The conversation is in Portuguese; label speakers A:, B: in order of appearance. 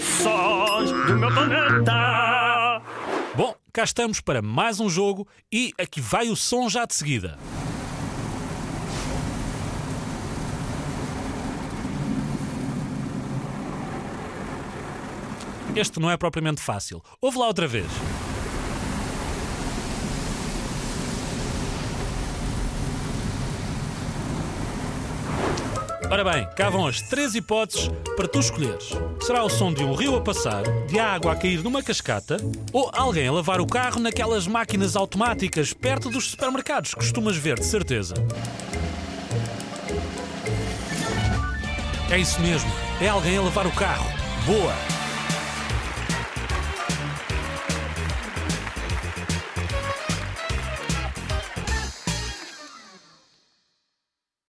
A: Sons do meu planeta.
B: Bom, cá estamos para mais um jogo e aqui vai o som já de seguida. Este não é propriamente fácil. Ouve lá outra vez. Ora bem, cá vão as três hipóteses para tu escolheres. Será o som de um rio a passar, de água a cair numa cascata ou alguém a lavar o carro naquelas máquinas automáticas perto dos supermercados? Costumas ver, de certeza. É isso mesmo, é alguém a lavar o carro. Boa!